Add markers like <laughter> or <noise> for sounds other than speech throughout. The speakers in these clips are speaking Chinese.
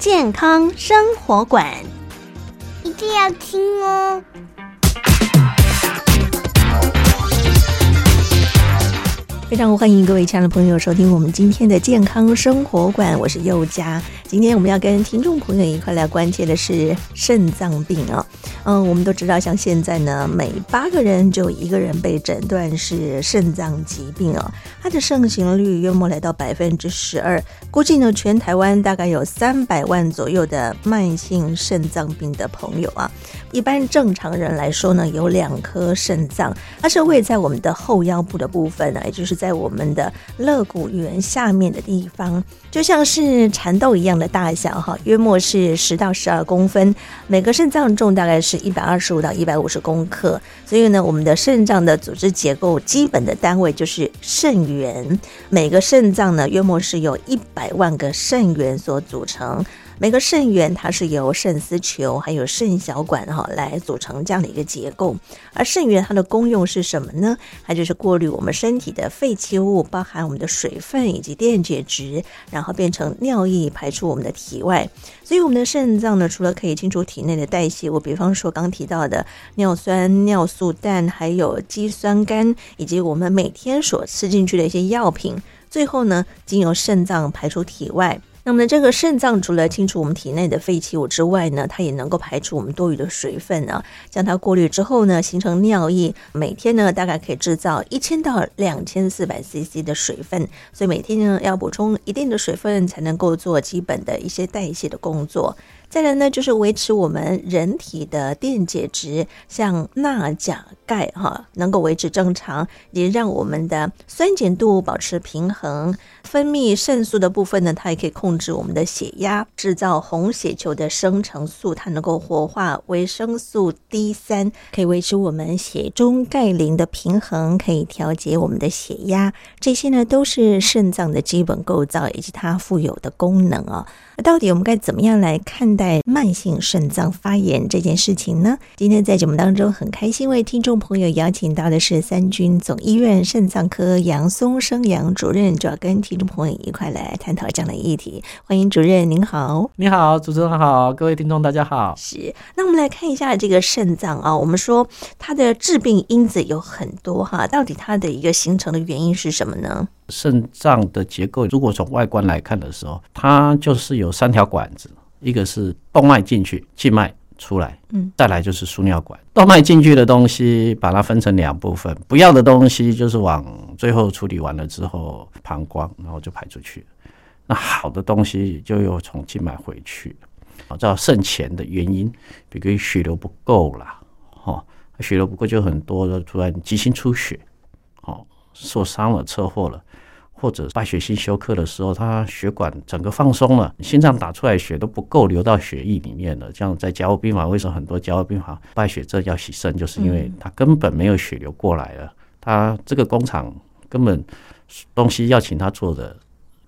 健康生活馆，一定要听哦。非常欢迎各位亲爱的朋友收听我们今天的健康生活馆，我是佑佳。今天我们要跟听众朋友一块来关切的是肾脏病啊。嗯，我们都知道，像现在呢，每八个人就一个人被诊断是肾脏疾病啊，它的盛行率约莫来到百分之十二。估计呢，全台湾大概有三百万左右的慢性肾脏病的朋友啊。一般正常人来说呢，有两颗肾脏，它是位在我们的后腰部的部分呢，也就是在我们的肋骨缘下面的地方，就像是蚕豆一样的大小哈，约莫是十到十二公分。每个肾脏重大概是一百二十五到一百五十公克，所以呢，我们的肾脏的组织结构基本的单位就是肾元，每个肾脏呢，约莫是由一百万个肾元所组成。每个肾源它是由肾丝球还有肾小管哈来组成这样的一个结构，而肾源它的功用是什么呢？它就是过滤我们身体的废弃物，包含我们的水分以及电解质，然后变成尿液排出我们的体外。所以我们的肾脏呢，除了可以清除体内的代谢物，比方说刚提到的尿酸、尿素氮，还有肌酸酐，以及我们每天所吃进去的一些药品，最后呢，经由肾脏排出体外。那么这个肾脏除了清除我们体内的废弃物之外呢，它也能够排出我们多余的水分啊，将它过滤之后呢，形成尿液。每天呢，大概可以制造一千到两千四百 CC 的水分，所以每天呢要补充一定的水分，才能够做基本的一些代谢的工作。再来呢，就是维持我们人体的电解质，像钠、钾、钙，哈，能够维持正常，也让我们的酸碱度保持平衡。分泌肾素的部分呢，它也可以控制我们的血压，制造红血球的生成素，它能够活化维生素 D 三，可以维持我们血中钙磷的平衡，可以调节我们的血压。这些呢，都是肾脏的基本构造以及它富有的功能啊。到底我们该怎么样来看待慢性肾脏发炎这件事情呢？今天在节目当中，很开心为听众朋友邀请到的是三军总医院肾脏科杨松生杨主任，主要跟听众朋友一块来探讨这样的议题。欢迎主任，您好。你好，主持人好，各位听众大家好。是，那我们来看一下这个肾脏啊，我们说它的致病因子有很多哈，到底它的一个形成的原因是什么呢？肾脏的结构，如果从外观来看的时候，它就是有三条管子，一个是动脉进去，静脉出来，嗯，再来就是输尿管。动脉进去的东西，把它分成两部分，不要的东西就是往最后处理完了之后，膀胱然后就排出去。那好的东西就又从静脉回去。啊，知道肾前的原因，比如血流不够啦，哈，血流不够就很多的突然急性出血，哦，受伤了，车祸了。或者败血性休克的时候，他血管整个放松了，心脏打出来血都不够流到血液里面了。这样在加护病房，为什么很多加护病房败血症要洗肾，就是因为他根本没有血流过来了。他这个工厂根本东西要请他做的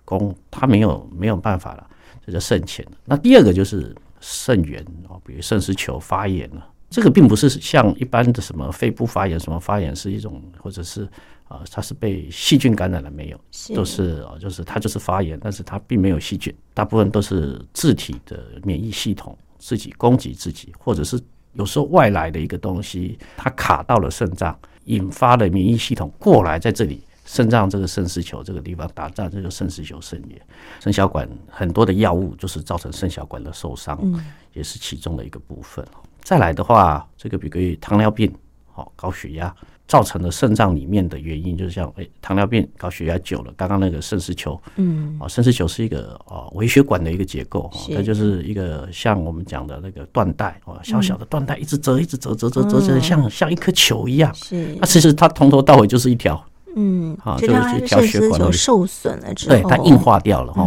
工，他没有没有办法了，这叫肾前。那第二个就是肾源啊，比如肾丝球发炎了，这个并不是像一般的什么肺部发炎什么发炎，是一种或者是。啊，它是被细菌感染了没有？是都是啊，就是它就是发炎，但是它并没有细菌，大部分都是自体的免疫系统自己攻击自己，或者是有时候外来的一个东西，它卡到了肾脏，引发了免疫系统过来，在这里肾脏这个肾丝球这个地方打仗，这个肾丝球肾炎，肾小管很多的药物就是造成肾小管的受伤，嗯，也是其中的一个部分。再来的话，这个比如糖尿病，好高血压。造成的肾脏里面的原因，就是像诶、欸，糖尿病、高血压久了，刚刚那个肾丝球，嗯，啊，肾丝球是一个啊微血管的一个结构，它就是一个像我们讲的那个缎带，啊，小小的缎带一直折，一直折，折折折折，像像一颗球一样。是，它其实它从头到尾就是一条，嗯，啊，就是一条血管受损了之后，对，它硬化掉了哈，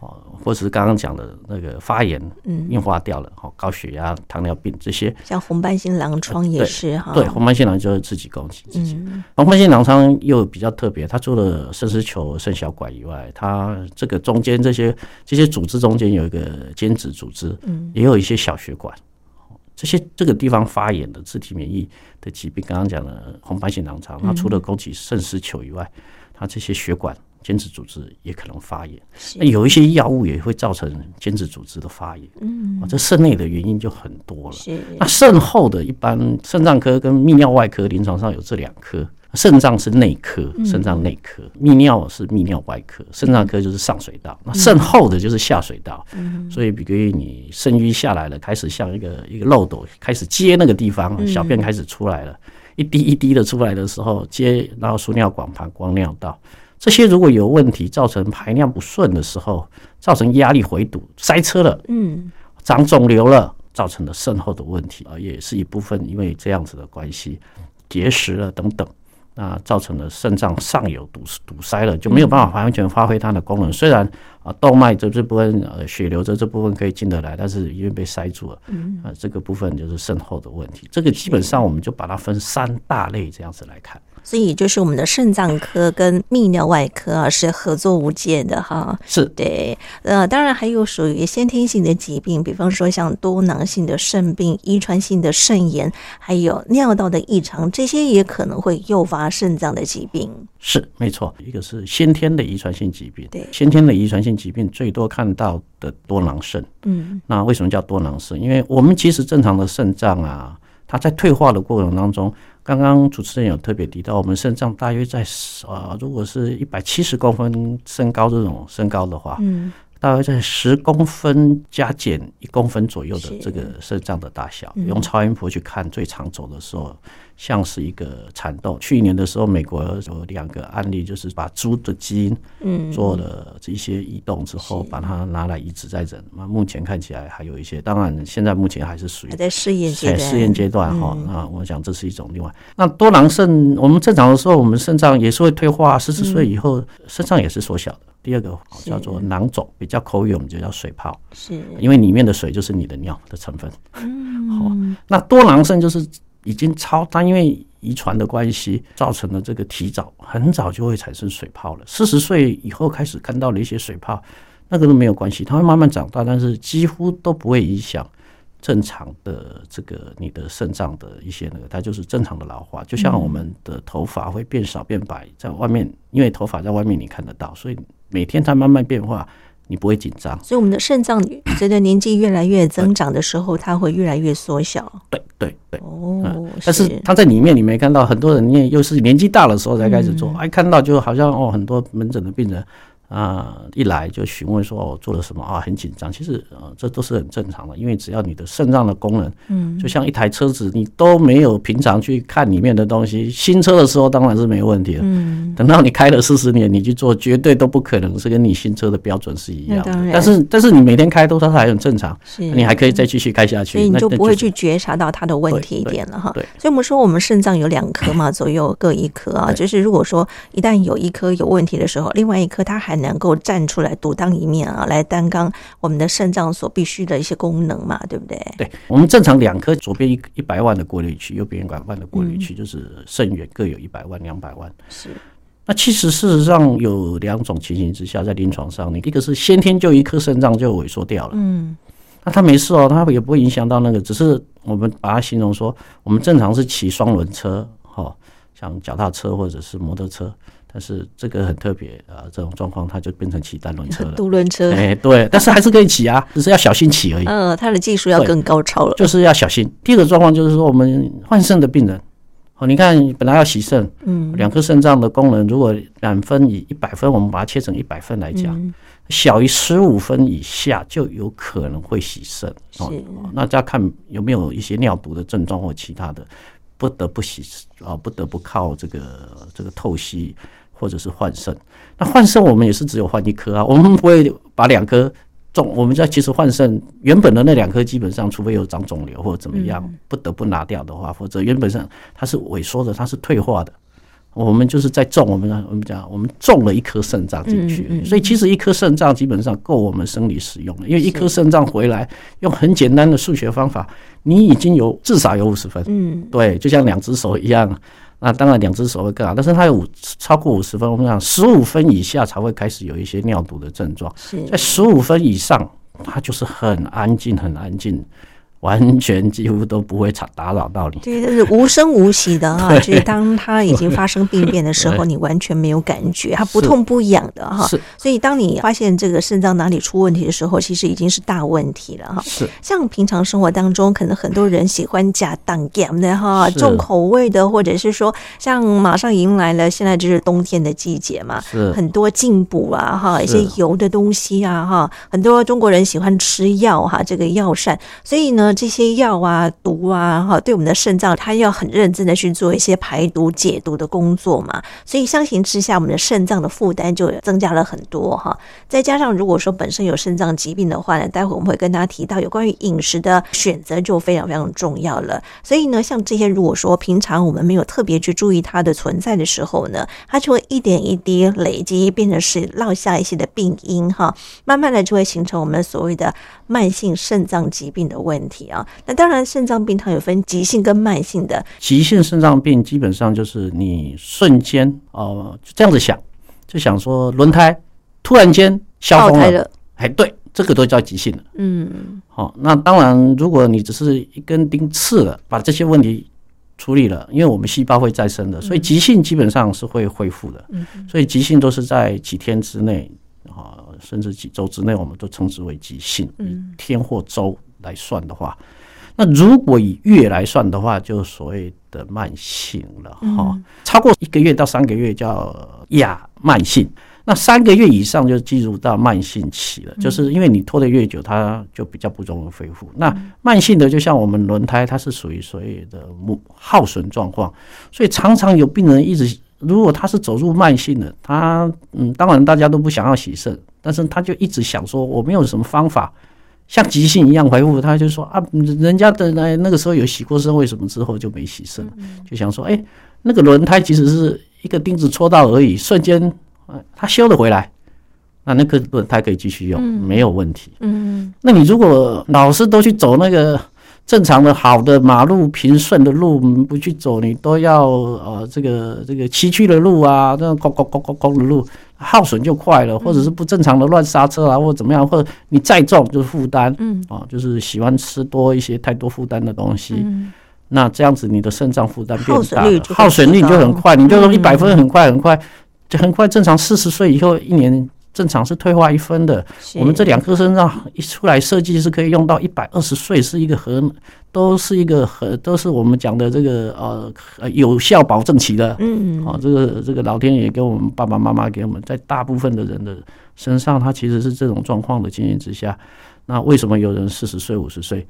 哦，或者是刚刚讲的那个发炎，嗯，硬化掉了，好，高血压、糖尿病这些，像红斑性狼疮也是哈，对，红斑性狼就是自己攻击自己。红斑性狼疮又比较特别，它除了肾丝球、肾小管以外，它这个中间这些这些组织中间有一个间质组织，嗯，也有一些小血管，这些这个地方发炎的自体免疫的疾病，刚刚讲的红斑性狼疮，它除了攻击肾丝球以外，它这些血管。间质组织也可能发炎，那有一些药物也会造成间质组织的发炎。嗯，这肾内的原因就很多了。是，那肾后的一般肾脏科跟泌尿外科临床上有这两科，肾脏是内科，肾脏内科；泌尿是泌尿外科，肾脏科就是上水道。那肾后的就是下水道。嗯，所以比如你肾盂下来了，开始像一个一个漏斗开始接那个地方，小便开始出来了，一滴一滴的出来的时候接，然后输尿管、膀胱、尿道。这些如果有问题，造成排尿不顺的时候，造成压力回堵、塞车了，嗯，长肿瘤了，造成的肾后的问题啊，也是一部分，因为这样子的关系，结石了等等，那造成了肾脏上游堵堵塞了，就没有办法完全发挥它的功能。虽然啊，动脉这这部分呃血流这这部分可以进得来，但是因为被塞住了，嗯，啊，这个部分就是肾后的问题。这个基本上我们就把它分三大类这样子来看。所以就是我们的肾脏科跟泌尿外科啊是合作无间的哈，是对，呃，当然还有属于先天性的疾病，比方说像多囊性的肾病、遗传性的肾炎，还有尿道的异常，这些也可能会诱发肾脏的疾病。是没错，一个是先天的遗传性疾病，对，先天的遗传性疾病最多看到的多囊肾，嗯，那为什么叫多囊肾？因为我们其实正常的肾脏啊，它在退化的过程当中。刚刚主持人有特别提到，我们肾脏大约在呃，如果是一百七十公分身高这种身高的话，嗯，大约在十公分加减一公分左右的这个肾脏的大小，用超音波去看最长走的时候。像是一个蚕豆。去年的时候，美国有两个案例，就是把猪的基因嗯做了这一些移动之后，把它拿来移植在人。那目前看起来还有一些，当然现在目前还是属于还在试验阶段。试验阶段哈，那我想这是一种另外。那多囊肾，我们正常的时候，我们肾脏也是会退化，四十岁以后肾脏也是缩小的。第二个叫做囊肿，比较口语我们就叫水泡，是因为里面的水就是你的尿的成分。嗯，好，那多囊肾就是。已经超，但因为遗传的关系，造成了这个提早，很早就会产生水泡了。四十岁以后开始看到了一些水泡，那个都没有关系，它会慢慢长大，但是几乎都不会影响正常的这个你的肾脏的一些那个，它就是正常的老化。就像我们的头发会变少变白，在外面，因为头发在外面你看得到，所以每天它慢慢变化。你不会紧张，所以我们的肾脏随着年纪越来越增长的时候，它会越来越缩小。对对但是他在里面你没看到，很多人也又是年纪大的时候才开始做，哎，看到就好像哦，很多门诊的病人。啊，一来就询问说我做了什么啊，很紧张。其实呃，这都是很正常的，因为只要你的肾脏的功能，嗯，就像一台车子，你都没有平常去看里面的东西，新车的时候当然是没问题的。嗯，等到你开了四十年，你去做，绝对都不可能是跟你新车的标准是一样的。但是但是你每天开都它还很正常，是，你还可以再继续开下去，所以你就不会去觉察到它的问题点了哈。对，所以我们说我们肾脏有两颗嘛，<laughs> 左右各一颗啊，就是如果说一旦有一颗有问题的时候，另外一颗它还能够站出。来独当一面啊，来担纲我们的肾脏所必须的一些功能嘛，对不对？对，我们正常两颗，左边一一百万的过滤器，右边一百万的过滤器，嗯、就是肾源各有一百万、两百万。是。那其实事实上有两种情形之下，在临床上，你一个是先天就一颗肾脏就萎缩掉了，嗯，那他没事哦，他也不会影响到那个，只是我们把它形容说，我们正常是骑双轮车，哈，像脚踏车或者是摩托车。但是这个很特别啊，这种状况它就变成骑单轮车了，独轮车。哎，对，但是还是可以骑啊，只是要小心骑而已。嗯，它的技术要更高超了，就是要小心。第二个状况就是说，我们换肾的病人，哦，你看本来要洗肾，嗯，两颗肾脏的功能如果满分以一百分，我们把它切成一百分来讲，小于十五分以下就有可能会洗肾。哦，那要看有没有一些尿毒的症状或其他的，不得不洗啊，不得不靠这个这个透析。或者是换肾，那换肾我们也是只有换一颗啊，我们不会把两颗种，我们在其实换肾原本的那两颗基本上，除非有长肿瘤或者怎么样，不得不拿掉的话，或者原本上它是萎缩的，它是退化的。我们就是在种我们我们讲我们种了一颗肾脏进去，嗯嗯、所以其实一颗肾脏基本上够我们生理使用了，因为一颗肾脏回来用很简单的数学方法，你已经有至少有五十分，嗯，对，就像两只手一样，那当然两只手会更好，但是它有五超过五十分，我们讲十五分以下才会开始有一些尿毒的症状，在十五分以上，它就是很安静，很安静。完全几乎都不会吵打扰到你，对，就是无声无息的哈。就是当它已经发生病变的时候，你完全没有感觉，它不痛不痒的哈。是，所以当你发现这个肾脏哪里出问题的时候，其实已经是大问题了哈。是，像平常生活当中，可能很多人喜欢加当咸的哈，重口味的，或者是说，像马上迎来了现在就是冬天的季节嘛，是很多进补啊哈，一些油的东西啊哈，很多中国人喜欢吃药哈，这个药膳，所以呢。这些药啊、毒啊，哈，对我们的肾脏，它要很认真的去做一些排毒解毒的工作嘛。所以相形之下，我们的肾脏的负担就增加了很多哈。再加上如果说本身有肾脏疾病的话呢，待会我们会跟大家提到有关于饮食的选择就非常非常重要了。所以呢，像这些如果说平常我们没有特别去注意它的存在的时候呢，它就会一点一滴累积，变成是落下一些的病因哈，慢慢的就会形成我们所谓的慢性肾脏疾病的问题。啊，那当然，肾脏病它有分急性跟慢性的。急性肾脏病基本上就是你瞬间哦、呃，就这样子想，就想说轮胎突然间消风了，哎，对，这个都叫急性的。嗯，好，那当然，如果你只是一根钉刺了，把这些问题处理了，因为我们细胞会再生的，所以急性基本上是会恢复的。嗯，所以急性都是在几天之内啊，甚至几周之内，我们都称之为急性。嗯，天或周。来算的话，那如果以月来算的话，就所谓的慢性了哈。嗯、超过一个月到三个月叫亚慢性，那三个月以上就进入到慢性期了。嗯、就是因为你拖得越久，它就比较不容易恢复。嗯、那慢性的就像我们轮胎，它是属于所谓的耗损状况，所以常常有病人一直，如果他是走入慢性的，他嗯，当然大家都不想要洗肾，但是他就一直想说，我没有什么方法。像急性一样回复，他就说啊，人家的那那个时候有洗过身，为什么之后就没洗身？就想说，哎，那个轮胎其实是一个钉子戳到而已，瞬间，他修了回来，那那个轮胎可以继续用，没有问题。嗯，那你如果老是都去走那个正常的好的马路平顺的路，不去走，你都要呃这个这个崎岖的路啊，这样高高高高高的路。耗损就快了，或者是不正常的乱刹车啊，或者怎么样，或者你再重就是负担，嗯，啊，就是喜欢吃多一些太多负担的东西，嗯，那这样子你的肾脏负担变大了，耗损率就很快，你就说一百分很快很快，就很快正常四十岁以后一年。正常是退化一分的，我们这两颗肾脏一出来设计是可以用到一百二十岁，是一个很都是一个很都是我们讲的这个呃有效保证期的，嗯，好，这个这个老天爷给我们爸爸妈妈给我们，在大部分的人的身上，他其实是这种状况的情形之下，那为什么有人四十岁五十岁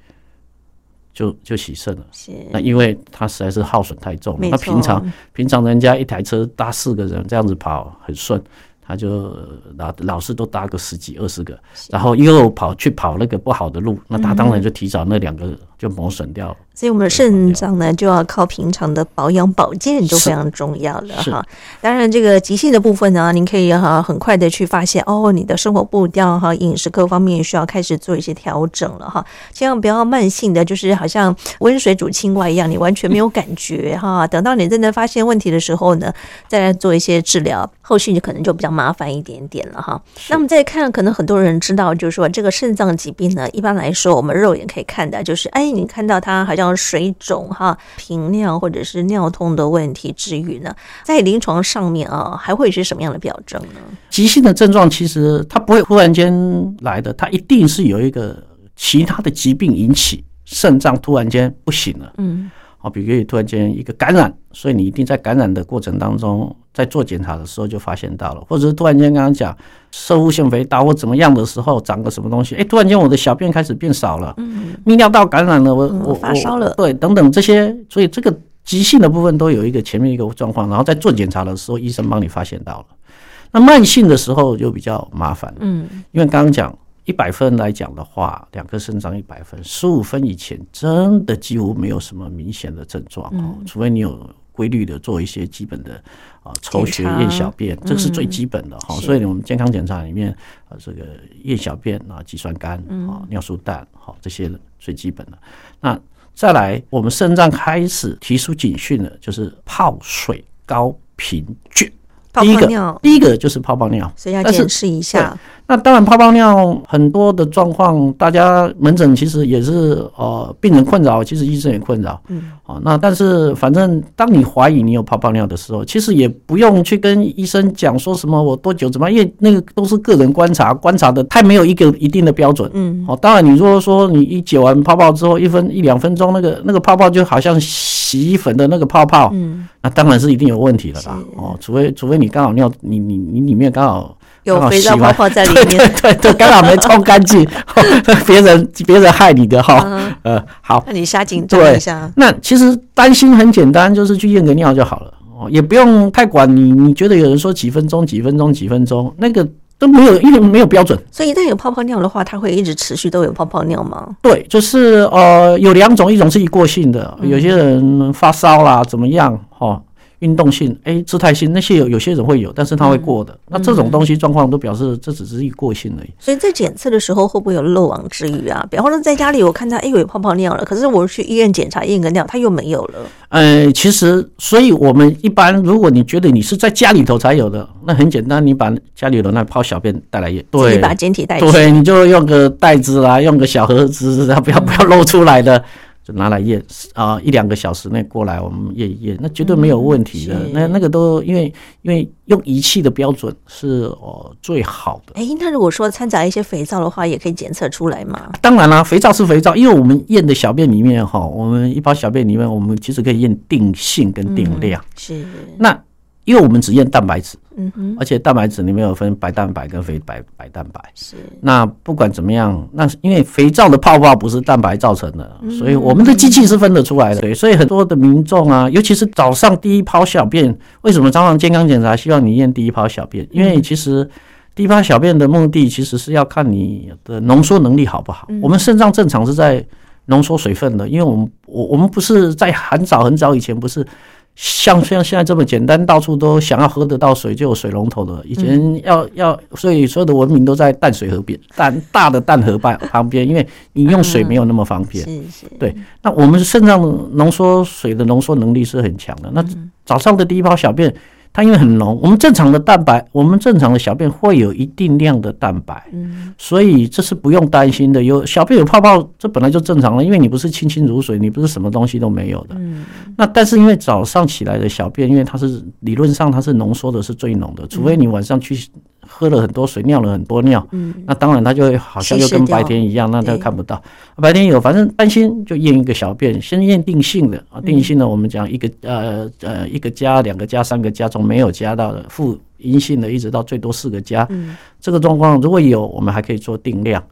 就就洗肾了？是。那因为他实在是耗损太重，那平常平常人家一台车搭四个人这样子跑很顺。他就老老是都搭个十几二十个，然后又跑去跑那个不好的路，那他当然就提早那两个就磨损掉了。所以，我们的肾脏呢，就要靠平常的保养保健，就非常重要了哈。当然，这个急性的部分呢，您可以哈很快的去发现哦，你的生活步调哈、饮食各方面需要开始做一些调整了哈。千万不要慢性的，就是好像温水煮青蛙一样，你完全没有感觉哈。等到你真的发现问题的时候呢，再来做一些治疗，后续你可能就比较麻烦一点点了哈。那我们再看，可能很多人知道，就是说这个肾脏疾病呢，一般来说我们肉眼可以看的，就是哎，你看到他好像。水肿哈、频尿或者是尿痛的问题之余呢，在临床上面啊，还会是什么样的表征呢？急性的症状其实它不会忽然间来的，它一定是有一个其他的疾病引起肾脏突然间不行了。嗯。好，比如突然间一个感染，所以你一定在感染的过程当中，在做检查的时候就发现到了，或者是突然间刚刚讲摄护腺肥大或怎么样的时候长个什么东西，哎，突然间我的小便开始变少了，嗯，泌尿道感染了，我我发烧了，对，等等这些，所以这个急性的部分都有一个前面一个状况，然后在做检查的时候，医生帮你发现到了，那慢性的时候就比较麻烦，嗯，因为刚刚讲。一百分来讲的话，两个肾脏一百分，十五分以前真的几乎没有什么明显的症状哦，除非你有规律的做一些基本的啊抽血验小便，这个是最基本的哈。所以我们健康检查里面啊，这个验小便啊、肌酸酐啊、尿素氮好这些最基本的。那再来，我们肾脏开始提出警讯了，就是泡水高频倦。第一个，第一个就是泡泡尿，所以要检视一下。那当然，泡泡尿很多的状况，大家门诊其实也是呃，病人困扰，其实医生也困扰。嗯，好，那但是反正当你怀疑你有泡泡尿的时候，其实也不用去跟医生讲说什么我多久怎么样，因为那个都是个人观察，观察的太没有一个一定的标准。嗯，好，当然你如果说你一解完泡泡之后，一分一两分钟，那个那个泡泡就好像洗衣粉的那个泡泡，嗯，那当然是一定有问题了啦。哦，除非除非你刚好尿，你你你里面刚好。有肥皂泡泡在里面，对对对，刚好没冲干净，<laughs> 别人别人害你的哈。呃，好，那你下紧张一下。那其实担心很简单，就是去验个尿就好了哦，也不用太管你。你觉得有人说几分钟、几分钟、几分钟，那个都没有，因为没有标准。所以一旦有泡泡尿的话，它会一直持续都有泡泡尿吗？对，就是呃，有两种，一种是一过性的，有些人发烧啦，怎么样哈？运动性，哎，姿态性那些有有些人会有，但是他会过的。嗯、那这种东西状况都表示这只是一过性而已。所以在检测的时候会不会有漏网之鱼啊？比方说在家里我看他哎有泡泡尿了，可是我去医院检查验个尿，他又没有了。呃，其实，所以我们一般如果你觉得你是在家里头才有的，那很简单，你把家里的那泡小便带来验，对，你把简体带，对，你就用个袋子啦，用个小盒子，不要不要露出来的。嗯就拿来验啊，一两个小时内过来，我们验一验，那绝对没有问题的。嗯、那那个都因为因为用仪器的标准是哦最好的。哎、欸，那如果说掺杂一些肥皂的话，也可以检测出来吗？当然啦，肥皂是肥皂，因为我们验的小便里面哈，我们一包小便里面，我们其实可以验定性跟定量。嗯、是那。因为我们只验蛋白质，嗯哼，而且蛋白质里面有分白蛋白跟非白白蛋白，是。那不管怎么样，那因为肥皂的泡泡不是蛋白造成的，所以我们的机器是分得出来的。对，所以很多的民众啊，尤其是早上第一泡小便，为什么常常健康检查希望你验第一泡小便？因为其实第一泡小便的目的其实是要看你的浓缩能力好不好。我们肾脏正常是在浓缩水分的，因为我们我我们不是在很早很早以前不是。像像现在这么简单，到处都想要喝得到水就有水龙头的。以前要要，所以所有的文明都在淡水河边、淡大的淡河畔旁边，因为你用水没有那么方便。是是。对，那我们肾脏浓缩水的浓缩能力是很强的。那早上的第一泡小便。它因为很浓，我们正常的蛋白，我们正常的小便会有一定量的蛋白，嗯，所以这是不用担心的。有小便有泡泡，这本来就正常了，因为你不是清清如水，你不是什么东西都没有的，嗯。那但是因为早上起来的小便，因为它是理论上它是浓缩的是最浓的，除非你晚上去。喝了很多水，尿了很多尿，嗯，那当然他就会好像就跟白天一样，那他看不到。白天有，反正担心就验一个小便，先验定性的啊，定性的我们讲一个呃呃一个加两个加三个加，从没有加到的负阴性的，一直到最多四个加，嗯，这个状况如果有，我们还可以做定量。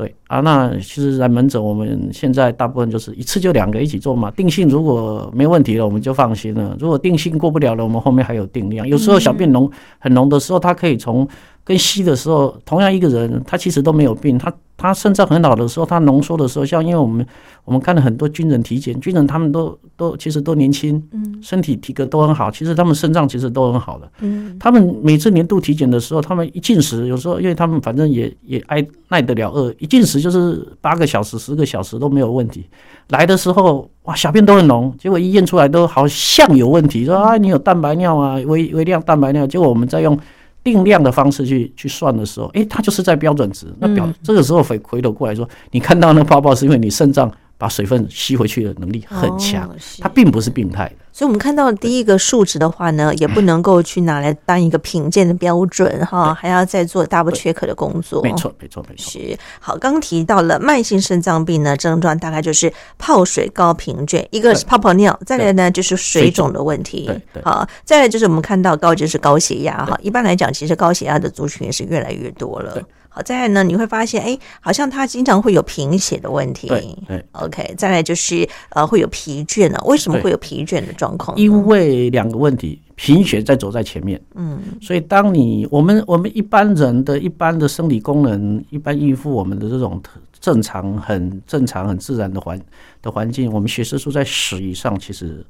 对啊，那其实，在门诊，我们现在大部分就是一次就两个一起做嘛。定性如果没问题了，我们就放心了；如果定性过不了了，我们后面还有定量。有时候小便浓很浓的时候，它可以从。跟稀的时候，同样一个人，他其实都没有病，他他肾脏很老的时候，他浓缩的时候，像因为我们我们看了很多军人体检，军人他们都都其实都年轻，嗯，身体体格都很好，其实他们肾脏其实都很好的，嗯，他们每次年度体检的时候，他们一进食，有时候因为他们反正也也挨耐得了饿，一进食就是八个小时、十个小时都没有问题。来的时候哇，小便都很浓，结果一验出来都好像有问题，说啊你有蛋白尿啊，微微量蛋白尿，结果我们再用。定量的方式去去算的时候，诶，它就是在标准值。那表这个时候回回头过来说，你看到那泡泡是因为你肾脏把水分吸回去的能力很强，它并不是病态的。所以，我们看到第一个数值的话呢，也不能够去拿来当一个品鉴的标准哈，还要再做 double check 的工作。没错，没错，没错。是好，刚提到了慢性肾脏病呢，症状大概就是泡水高频倦，一个是泡泡尿，再来呢就是水肿的问题。好，再来就是我们看到高就是高血压哈。一般来讲，其实高血压的族群也是越来越多了。好，再来呢，你会发现，哎，好像他经常会有贫血的问题。对，对，OK。再来就是，呃，会有疲倦呢？为什么会有疲倦的状况？因为两个问题，贫血在走在前面。嗯，所以当你我们我们一般人的一般的生理功能，一般应付我们的这种正常、很正常、很自然的环的环境，我们血色素在十以上，其实。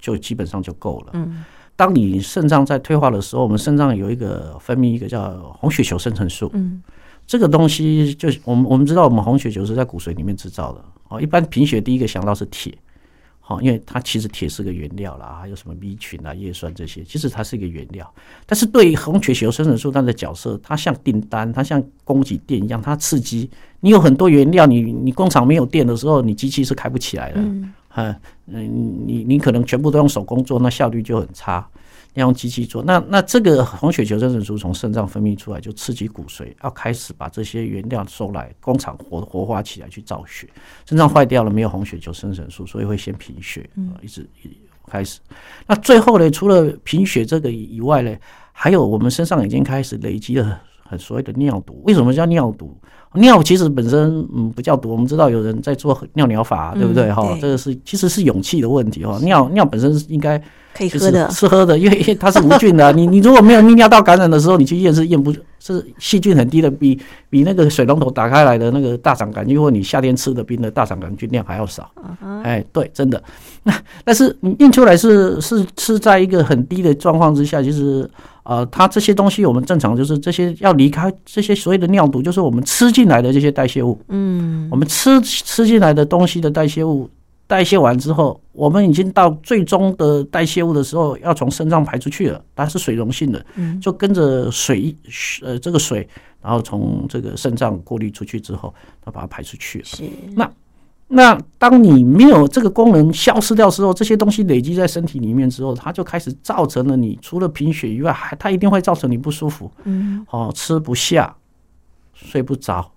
就基本上就够了。嗯，当你肾脏在退化的时候，我们肾脏有一个分泌一个叫红血球生成素。嗯，这个东西就是我们我们知道，我们红血球是在骨髓里面制造的。哦，一般贫血第一个想到是铁。好，因为它其实铁是个原料啦，还有什么 B 群啊、叶酸这些，其实它是一个原料。但是对于红血球生成素它的角色，它像订单，它像供给电一样，它刺激你有很多原料，你你工厂没有电的时候，你机器是开不起来的。嗯，嗯，你你可能全部都用手工做，那效率就很差。要用机器做，那那这个红血球生成素从肾脏分泌出来，就刺激骨髓，要开始把这些原料收来，工厂活活化起来去造血。肾脏坏掉了，没有红血球生成素，所以会先贫血，一直一开始。那最后呢，除了贫血这个以外呢，还有我们身上已经开始累积了很所谓的尿毒。为什么叫尿毒？尿其实本身嗯不叫毒，我们知道有人在做尿疗法，对不对？哈，这个是其实是勇气的问题哈。尿尿本身应该。可以喝的，是喝的，<laughs> 因为它是无菌的。你你如果没有泌尿道感染的时候，你去验是验不，是细菌很低的，比比那个水龙头打开来的那个大肠杆菌，或你夏天吃的冰的大肠杆菌量还要少。哎，对，真的。<laughs> 那但是你验出来是是是在一个很低的状况之下，其实呃，它这些东西我们正常就是这些要离开这些所谓的尿毒，就是我们吃进来的这些代谢物。嗯，我们吃吃进来的东西的代谢物。代谢完之后，我们已经到最终的代谢物的时候，要从肾脏排出去了。它是水溶性的，就跟着水，呃，这个水，然后从这个肾脏过滤出去之后，它把它排出去了。是。那那当你没有这个功能消失掉之后，这些东西累积在身体里面之后，它就开始造成了你除了贫血以外，还它一定会造成你不舒服。嗯。哦，吃不下，睡不着。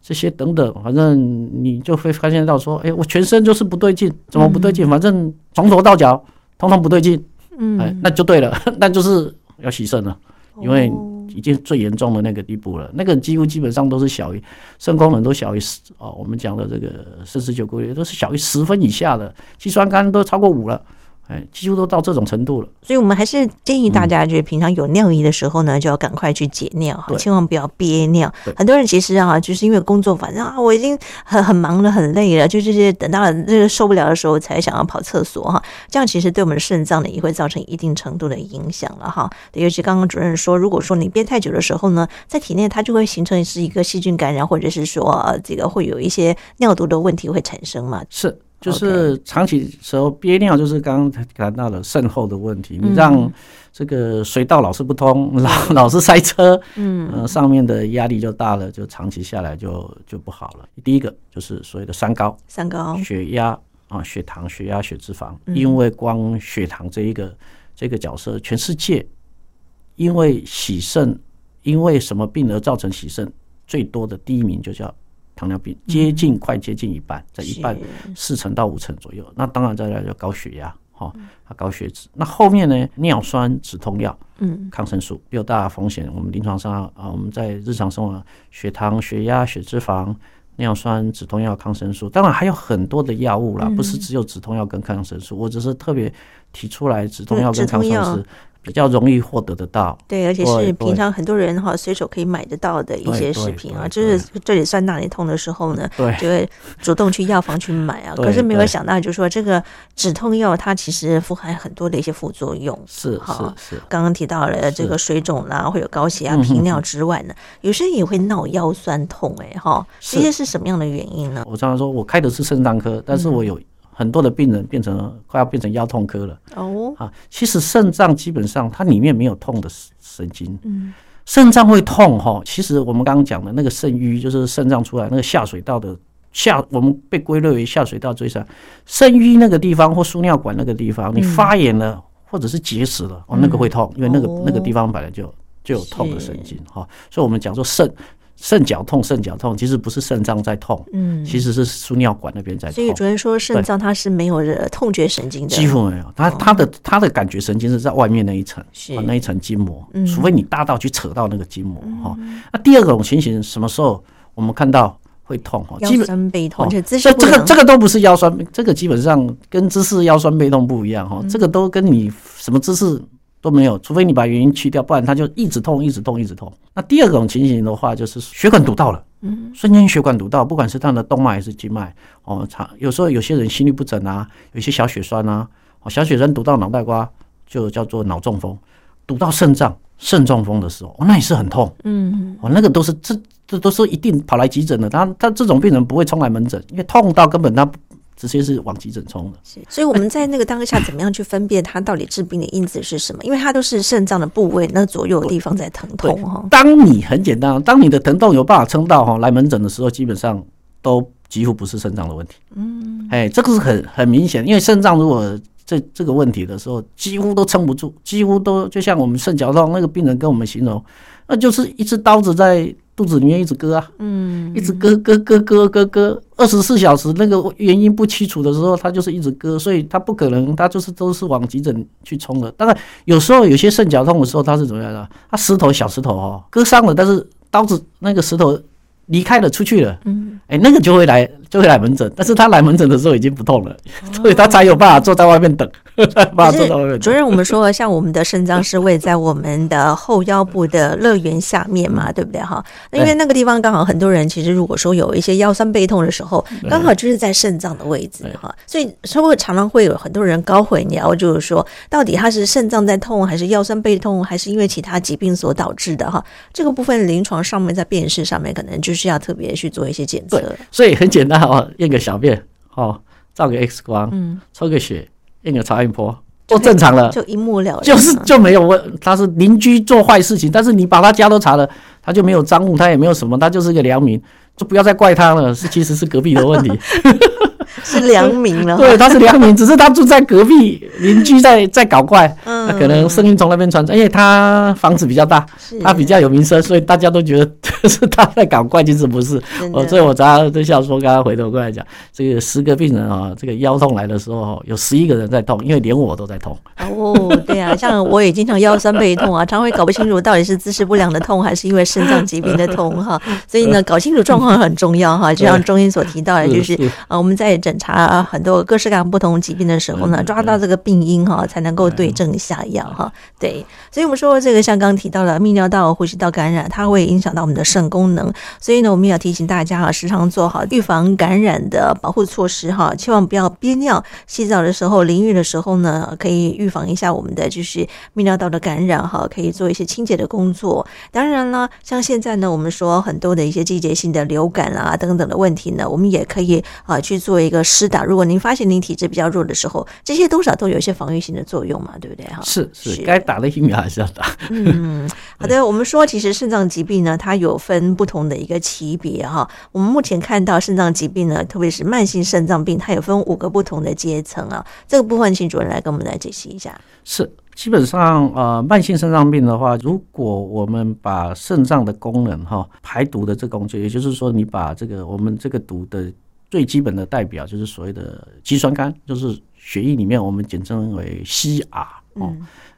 这些等等，反正你就会发现到说，哎，我全身就是不对劲，怎么不对劲？反正从头到脚通通不对劲，嗯，哎，那就对了，<laughs> 那就是要洗肾了，因为已经最严重的那个地步了，那个几乎基本上都是小于肾功能都小于十啊，我们讲的这个四十九个月都是小于十分以下的，肌酸酐都超过五了。哎，几乎都到这种程度了，所以我们还是建议大家，就是平常有尿意的时候呢，就要赶快去解尿哈，千万不要憋尿。很多人其实啊，就是因为工作，反正啊，我已经很很忙了，很累了，就这些等到了这个受不了的时候，才想要跑厕所哈。这样其实对我们的肾脏呢，也会造成一定程度的影响了哈。尤其刚刚主任说，如果说你憋太久的时候呢，在体内它就会形成是一个细菌感染，或者是说这个会有一些尿毒的问题会产生嘛？是。就是长期时候憋尿，就是刚刚谈到了肾后的问题。你让这个水道老是不通，<laughs> 老老是塞车，嗯，上面的压力就大了，就长期下来就就不好了。第一个就是所谓的三高，三高，血压啊，血糖、血压、血脂肪。因为光血糖这一个这个角色，全世界因为洗肾，因为什么病而造成洗肾最多的第一名就叫。糖尿病接近快接近一半，在一半四成到五成左右。那当然再来就高血压，哈，高血脂。那后面呢？尿酸止痛药，嗯，抗生素有大风险。我们临床上啊，我们在日常生活，血糖、血压、血脂肪、尿酸止痛药、抗生素，当然还有很多的药物啦，不是只有止痛药跟抗生素。我只是特别提出来止痛药跟抗生素。比较容易获得得到，对，而且是平常很多人哈随手可以买得到的一些食品啊，就是这里酸那里痛的时候呢，对，就会主动去药房去买啊。<laughs> 可是没有想到，就是说这个止痛药它其实富含很多的一些副作用，是哈，是。刚刚提到了这个水肿啦，会有高血压、频尿之外呢，有些人也会闹腰酸痛，哎哈，这些是什么样的原因呢？我常常说我开的是肾脏科，但是我有。很多的病人变成快要变成腰痛科了。哦。啊，其实肾脏基本上它里面没有痛的神经，嗯，肾脏会痛哈。其实我们刚刚讲的那个肾盂，就是肾脏出来那个下水道的下，我们被归类为下水道最上肾盂那个地方或输尿管那个地方，你发炎了或者是结石了哦，那个会痛，因为那个那个地方本来就就有痛的神经哈，所以我们讲说肾。肾绞痛，肾绞痛其实不是肾脏在痛，嗯，其实是输尿管那边在痛。所以主任说肾脏它是没有痛觉神经的，几乎没有。它它的它的感觉神经是在外面那一层，那一层筋膜，除非你大到去扯到那个筋膜哈。那第二种情形什么时候我们看到会痛哈？腰酸背痛，这这个这个都不是腰酸，这个基本上跟姿势腰酸背痛不一样哈。这个都跟你什么姿势。都没有，除非你把原因去掉，不然它就一直痛，一直痛，一直痛。那第二种情形的话，就是血管堵到了，嗯，瞬间血管堵到，不管是它的动脉还是静脉，哦，长有时候有些人心律不整啊，有些小血栓啊，小血栓堵到脑袋瓜就叫做脑中风，堵到肾脏肾中风的时候，哦，那也是很痛。嗯，哦，那个都是这这都是一定跑来急诊的。他他这种病人不会冲来门诊，因为痛到根本他。直接是往急诊冲的，所以我们在那个当下怎么样去分辨它到底致病的因子是什么？因为它都是肾脏的部位，那左右的地方在疼痛哈。当你很简单，当你的疼痛有办法撑到哈来门诊的时候，基本上都几乎不是肾脏的问题。嗯，哎，这个是很很明显，因为肾脏如果这这个问题的时候，几乎都撑不住，几乎都就像我们肾绞痛那个病人跟我们形容，那就是一只刀子在。肚子里面一直割啊，嗯，一直割割割割割割，二十四小时那个原因不清楚的时候，他就是一直割，所以他不可能，他就是都是往急诊去冲的。当然，有时候有些肾绞痛的时候，他是怎么样的？他石头小石头哦，割伤了，但是刀子那个石头离开了出去了，嗯，哎，那个就会来就会来门诊，但是他来门诊的时候已经不痛了，所以他才有办法坐在外面等。<laughs> 主任，我们说像我们的肾脏是位在我们的后腰部的乐园下面嘛，对不对哈？那因为那个地方刚好很多人其实如果说有一些腰酸背痛的时候，刚好就是在肾脏的位置哈，所以稍微常常会有很多人搞混淆，就是说到底他是肾脏在痛，还是腰酸背痛，还是因为其他疾病所导致的哈？这个部分临床上面在辨识上面可能就是要特别去做一些检测。所以很简单哦，验个小便哦，照个 X 光，嗯，抽个血。验个超音波，就正常了，就一目了然，就是就没有问他是邻居做坏事情，但是你把他家都查了，他就没有赃物，他也没有什么，他就是个良民，就不要再怪他了，是其实是隔壁的问题。<laughs> 是良民了，对，他是良民，只是他住在隔壁，邻居在在搞怪，嗯，可能声音从那边传出，因为他房子比较大，他比较有名声，所以大家都觉得 <laughs> 是他在搞怪，其实不是。哦，所以我常常都笑说，刚刚回头过来讲，这个十个病人啊，这个腰痛来的时候，有十一个人在痛，因为连我都在痛。哦，对啊，像我也经常腰酸背痛啊，<laughs> 常会搞不清楚到底是姿势不良的痛，还是因为肾脏疾病的痛哈。所以呢，搞清楚状况很重要哈。就像中医所提到的，就是啊，我们在。检查很多各式各样不同疾病的时候呢，抓到这个病因哈，才能够对症下药哈。对，所以我们说这个像刚刚提到了泌尿道、呼吸道感染，它会影响到我们的肾功能。所以呢，我们要提醒大家啊，时常做好预防感染的保护措施哈，千万不要憋尿。洗澡的时候、淋浴的时候呢，可以预防一下我们的就是泌尿道的感染哈，可以做一些清洁的工作。当然了，像现在呢，我们说很多的一些季节性的流感啊等等的问题呢，我们也可以啊去做一个。施打，如果您发现您体质比较弱的时候，这些多少都有一些防御性的作用嘛，对不对？哈，是是，该打的疫苗还是要打。嗯，好的。<laughs> 我们说，其实肾脏疾病呢，它有分不同的一个级别哈。我们目前看到肾脏疾病呢，特别是慢性肾脏病，它有分五个不同的阶层啊。这个部分，请主任来跟我们来解析一下。是，基本上呃，慢性肾脏病的话，如果我们把肾脏的功能哈，排毒的这个工作，也就是说，你把这个我们这个毒的。最基本的代表就是所谓的肌酸酐，就是血液里面我们简称为 CR 哦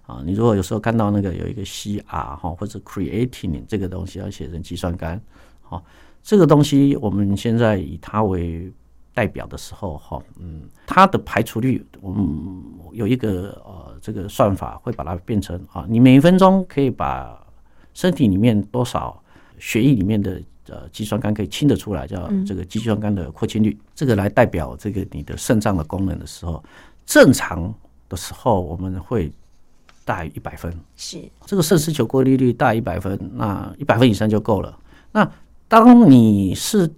啊，你如果有时候看到那个有一个 CR 哈或者 creatinine 这个东西要写成肌酸酐，好，这个东西我们现在以它为代表的时候哈，嗯，它的排除率我们有一个呃这个算法会把它变成啊，你每分钟可以把身体里面多少血液里面的。呃，肌酸酐可以清得出来，叫这个肌酸酐的扩清率，嗯、这个来代表这个你的肾脏的功能的时候，正常的时候我们会大于一百分，是这个肾丝球过滤率大于一百分，那一百分以上就够了。那当你是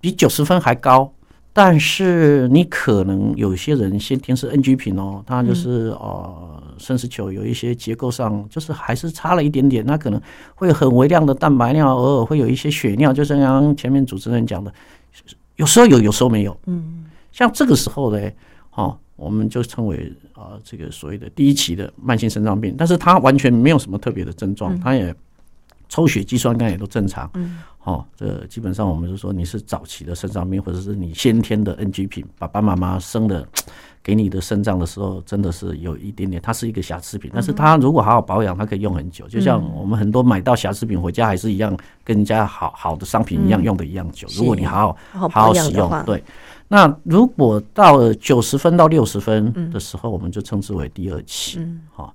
比九十分还高。但是你可能有些人先天是 NG 品哦，他就是呃肾丝球有一些结构上就是还是差了一点点，那可能会有很微量的蛋白尿，偶尔会有一些血尿，就像刚刚前面主持人讲的，有时候有，有时候没有。嗯，像这个时候呢，哦，我们就称为啊这个所谓的第一期的慢性肾脏病，但是他完全没有什么特别的症状，他也抽血肌酸酐也都正常。嗯。哦，这基本上我们就说你是早期的肾脏病，或者是你先天的 NG 品，爸爸妈妈生的给你的肾脏的时候，真的是有一点点，它是一个瑕疵品。但是它如果好好保养，它可以用很久。就像我们很多买到瑕疵品回家，还是一样跟人家好好的商品一样用的一样久。如果你好好好好使用，对。那如果到了九十分到六十分的时候，我们就称之为第二期。嗯好。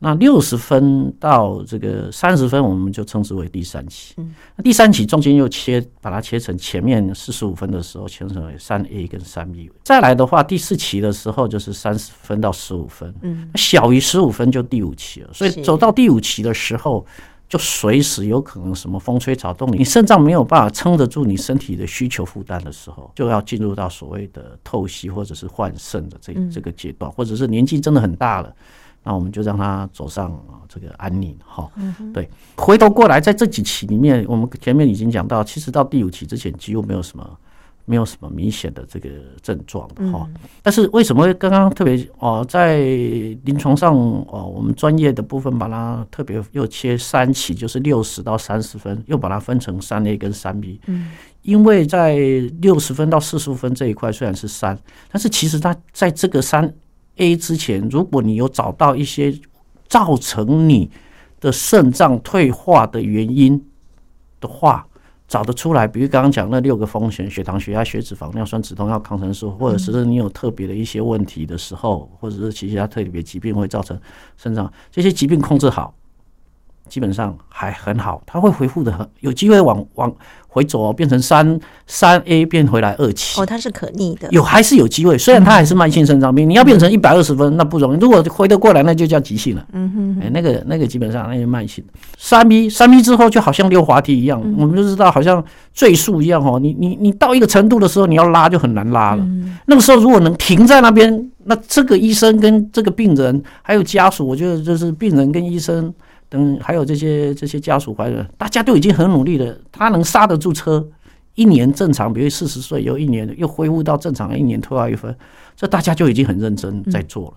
那六十分到这个三十分，我们就称之为第三期。那第三期中间又切，把它切成前面四十五分的时候，切成为三 A 跟三 B。再来的话，第四期的时候就是三十分到十五分，嗯，小于十五分就第五期了。所以走到第五期的时候，就随时有可能什么风吹草动，你肾脏没有办法撑得住你身体的需求负担的时候，就要进入到所谓的透析或者是换肾的这这个阶段，或者是年纪真的很大了。那我们就让他走上啊这个安宁哈，对。回头过来，在这几期里面，我们前面已经讲到，其实到第五期之前几乎没有什么，没有什么明显的这个症状的哈。但是为什么刚刚特别哦，在临床上哦，我们专业的部分把它特别又切三期，就是六十到三十分，又把它分成三 A 跟三 B。嗯，因为在六十分到四十五分这一块虽然是三，但是其实它在这个三。A 之前，如果你有找到一些造成你的肾脏退化的原因的话，找得出来，比如刚刚讲那六个风险：血糖、血压、血脂肪、尿酸、止痛药、抗生素，或者是你有特别的一些问题的时候，或者是其他特别疾病会造成肾脏这些疾病控制好，基本上还很好，它会恢复的很有机会往往。回走哦，变成三三 A 变回来二期哦，它是可逆的，有还是有机会，虽然它还是慢性肾脏病，你要变成一百二十分那不容易，如果回得过来，那就叫急性了。嗯哼，哎，那个那个基本上那就慢性。三 B 三 B 之后就好像溜滑梯一样，我们就知道好像坠树一样哦，你你你到一个程度的时候，你要拉就很难拉了。那个时候如果能停在那边，那这个医生跟这个病人还有家属，我觉得就是病人跟医生。等还有这些这些家属怀人，大家都已经很努力了。他能刹得住车，一年正常，比如四十岁有一年又恢复到正常，一年退化一分，这大家就已经很认真在做了。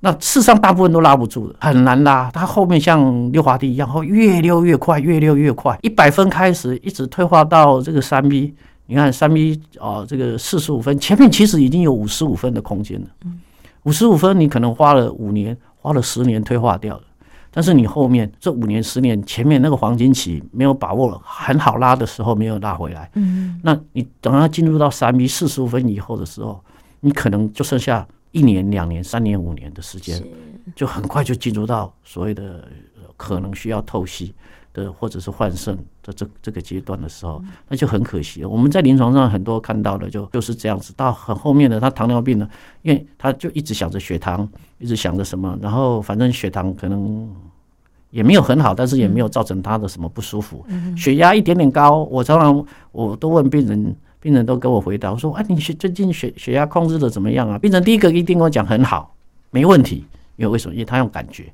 那事实上大部分都拉不住的，很难拉。他后面像溜滑梯一样，后越溜越快，越溜越快。一百分开始，一直退化到这个三 B。你看三 B 啊，这个四十五分，前面其实已经有五十五分的空间了。五十五分你可能花了五年，花了十年退化掉了。但是你后面这五年、十年前面那个黄金期没有把握了，很好拉的时候没有拉回来，嗯，那你等它进入到三 B 四十五分以后的时候，你可能就剩下一年、两年、三年、五年的时间，就很快就进入到所谓的可能需要透析的或者是换肾的这这个阶段的时候，那就很可惜了。我们在临床上很多看到的就就是这样子，到很后面的他糖尿病呢，因为他就一直想着血糖，一直想着什么，然后反正血糖可能也没有很好，但是也没有造成他的什么不舒服。血压一点点高，我常常我都问病人，病人都跟我回答，我说：“啊，你血最近血血压控制的怎么样啊？”病人第一个一定跟我讲很好，没问题，因为为什么？因为他用感觉。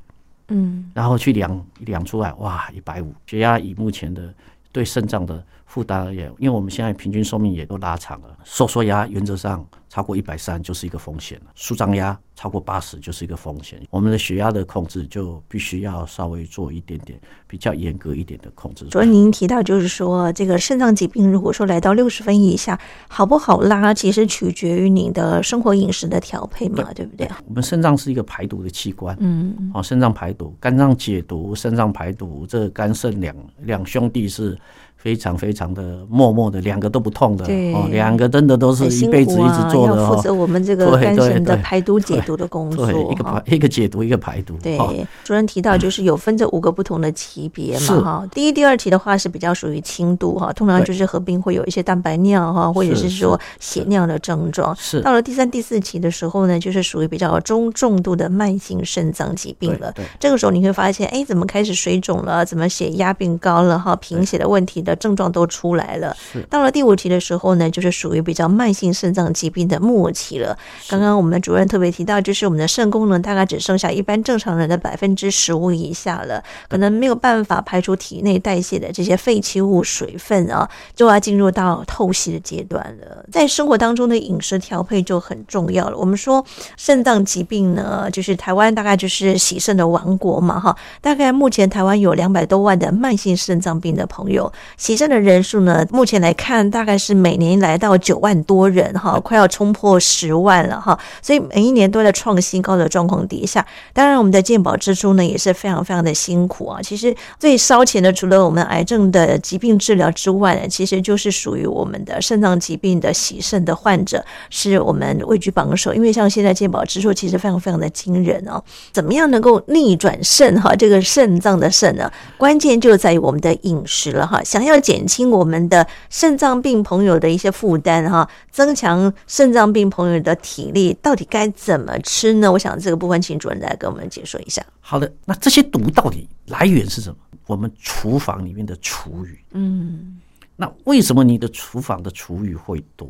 嗯，然后去量量出来，哇，一百五，血压以目前的对肾脏的负担而言，因为我们现在平均寿命也都拉长了，收缩压原则上。超过一百三就是一个风险了，舒张压超过八十就是一个风险。我们的血压的控制就必须要稍微做一点点比较严格一点的控制。昨天您提到，就是说这个肾脏疾病，如果说来到六十分以下，好不好拉，其实取决于您的生活饮食的调配嘛，对，对不对？我们肾脏是一个排毒的器官，嗯，好，肾脏排毒，肝脏解毒，肾脏排毒，这肝肾两两兄弟是。非常非常的默默的，两个都不痛的，哦，两个真的都是一辈子一直做的哦。负责我们这个肝肾的排毒解毒的工作，一个排一个解毒，一个排毒。对，主任提到就是有分这五个不同的级别嘛，哈。第一、第二期的话是比较属于轻度哈，通常就是合并会有一些蛋白尿哈，或者是说血尿的症状。是到了第三、第四期的时候呢，就是属于比较中重度的慢性肾脏疾病了。这个时候你会发现，哎，怎么开始水肿了？怎么血压变高了？哈，贫血的问题的。症状都出来了，到了第五期的时候呢，就是属于比较慢性肾脏疾病的末期了。刚刚我们主任特别提到，就是我们的肾功能大概只剩下一般正常人的百分之十五以下了，可能没有办法排除体内代谢的这些废弃物、水分啊，就要进入到透析的阶段了。在生活当中的饮食调配就很重要了。我们说肾脏疾病呢，就是台湾大概就是洗肾的王国嘛，哈，大概目前台湾有两百多万的慢性肾脏病的朋友。洗肾的人数呢，目前来看大概是每年来到九万多人哈，快要冲破十万了哈。所以每一年都在创新高的状况底下，当然我们的健保支出呢也是非常非常的辛苦啊。其实最烧钱的，除了我们癌症的疾病治疗之外呢，其实就是属于我们的肾脏疾病的洗肾的患者，是我们位居榜首。因为像现在健保支出其实非常非常的惊人哦。怎么样能够逆转肾哈？这个肾脏的肾呢，关键就在于我们的饮食了哈。想要减轻我们的肾脏病朋友的一些负担哈，增强肾脏病朋友的体力，到底该怎么吃呢？我想这个部分请主任来跟我们解说一下。好的，那这些毒到底来源是什么？我们厨房里面的厨余。嗯，那为什么你的厨房的厨余会多？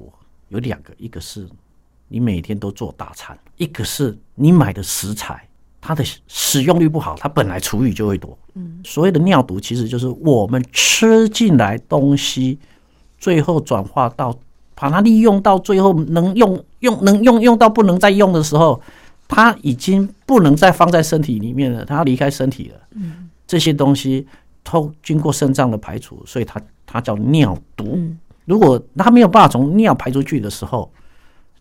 有两个，一个是你每天都做大餐，一个是你买的食材。它的使用率不好，它本来厨余就会多。嗯，所谓的尿毒，其实就是我们吃进来东西，最后转化到把它利用到最后能用用能用用到不能再用的时候，它已经不能再放在身体里面了，它要离开身体了。嗯，这些东西都经过肾脏的排除，所以它它叫尿毒。如果它没有办法从尿排出去的时候，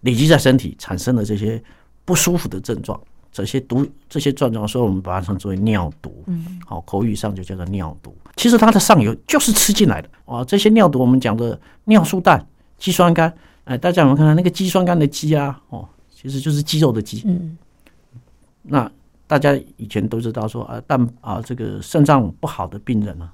累积在身体，产生了这些不舒服的症状。这些毒，这些症状，所以我们把它称之为尿毒。嗯，好，口语上就叫做尿毒。其实它的上游就是吃进来的啊。这些尿毒，我们讲的尿素氮、肌酸酐，哎，大家有没有看到那个肌酸酐的肌啊？哦，其实就是肌肉的肌。嗯，那大家以前都知道说啊，蛋啊，这个肾脏不好的病人啊，